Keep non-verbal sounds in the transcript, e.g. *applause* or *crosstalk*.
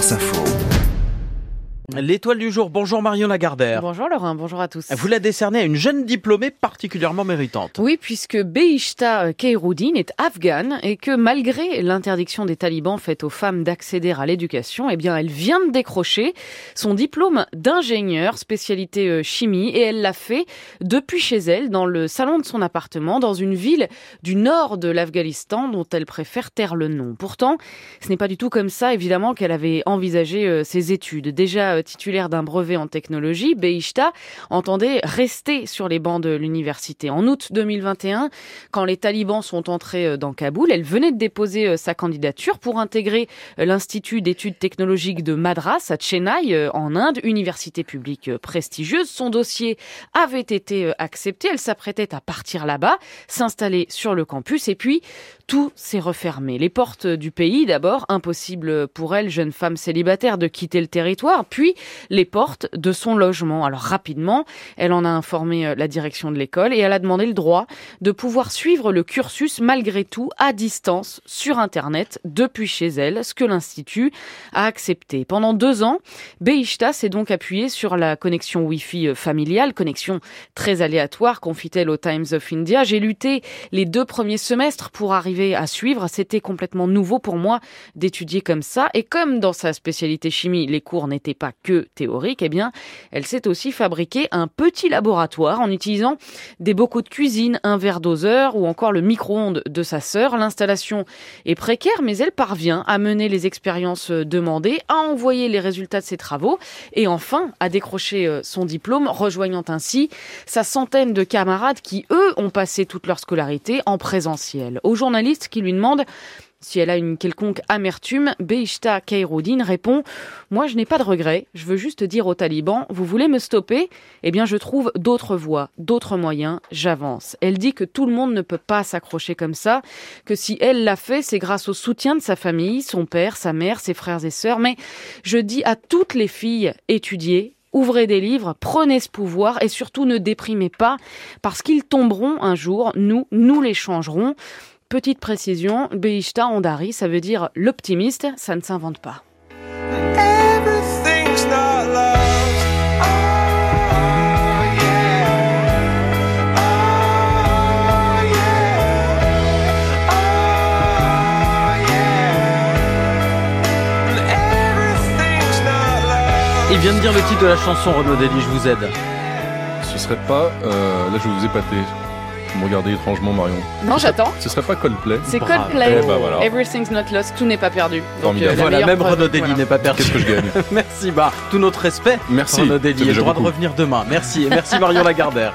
France Info. L'étoile du jour, bonjour Marion Lagardère. Bonjour Laurent, bonjour à tous. Vous la décernez à une jeune diplômée particulièrement méritante. Oui, puisque Beishta Khairoudine est afghane et que malgré l'interdiction des talibans faite aux femmes d'accéder à l'éducation, eh bien, elle vient de décrocher son diplôme d'ingénieur spécialité euh, chimie et elle l'a fait depuis chez elle dans le salon de son appartement dans une ville du nord de l'Afghanistan dont elle préfère taire le nom. Pourtant, ce n'est pas du tout comme ça évidemment qu'elle avait envisagé euh, ses études. Déjà euh, titulaire d'un brevet en technologie, Beishta entendait rester sur les bancs de l'université. En août 2021, quand les talibans sont entrés euh, dans Kaboul, elle venait de déposer euh, sa candidature pour intégrer l'Institut d'études technologiques de Madras à Chennai, en Inde, université publique prestigieuse. Son dossier avait été accepté. Elle s'apprêtait à partir là-bas, s'installer sur le campus et puis tout s'est refermé. Les portes du pays, d'abord, impossible pour elle, jeune femme célibataire, de quitter le territoire, puis les portes de son logement. Alors rapidement, elle en a informé euh, la direction de l'école et elle a demandé le droit de pouvoir suivre le cursus malgré tout à distance sur Internet depuis chez elle, ce que l'Institut a accepté. Pendant deux ans, Beishta s'est donc appuyée sur la connexion Wi-Fi euh, familiale, connexion très aléatoire, confie-t-elle au Times of India. J'ai lutté les deux premiers semestres pour arriver à suivre. C'était complètement nouveau pour moi d'étudier comme ça. Et comme dans sa spécialité chimie, les cours n'étaient pas que théoriques, eh bien, elle s'est aussi fabriqué un petit laboratoire en utilisant des bocaux de cuisine, un verre doseur ou encore le micro-ondes de sa sœur. L'installation est précaire, mais elle parvient à mener les expériences demandées, à envoyer les résultats de ses travaux et enfin à décrocher euh, son diplôme, rejoignant ainsi sa centaine de camarades qui, eux, ont passé toute leur scolarité en présentiel. Aux qui lui demande si elle a une quelconque amertume, Beishta Khairoudine répond Moi, je n'ai pas de regrets. Je veux juste dire aux talibans Vous voulez me stopper? Eh bien, je trouve d'autres voies, d'autres moyens. J'avance. Elle dit que tout le monde ne peut pas s'accrocher comme ça, que si elle l'a fait, c'est grâce au soutien de sa famille, son père, sa mère, ses frères et sœurs. Mais je dis à toutes les filles étudiez, Ouvrez des livres, prenez ce pouvoir et surtout ne déprimez pas parce qu'ils tomberont un jour, nous, nous les changerons. Petite précision, Beishta Andari, ça veut dire l'optimiste, ça ne s'invente pas. Il vient de dire le titre de la chanson Renaud Dely, je vous aide. Ce serait pas, euh, là je vais vous épater, vous me regardez étrangement, Marion. Non, j'attends. Ce serait pas Coldplay C'est Coldplay. Eh ben voilà. Everything's not lost. Tout n'est pas perdu. La Voilà, même Renaud Dely voilà. n'est pas perdu. Qu'est-ce que je gagne *laughs* Merci, bah, tout notre respect. Merci, Renaud Dely, et le droit de revenir demain. Merci, et merci Marion Lagardère.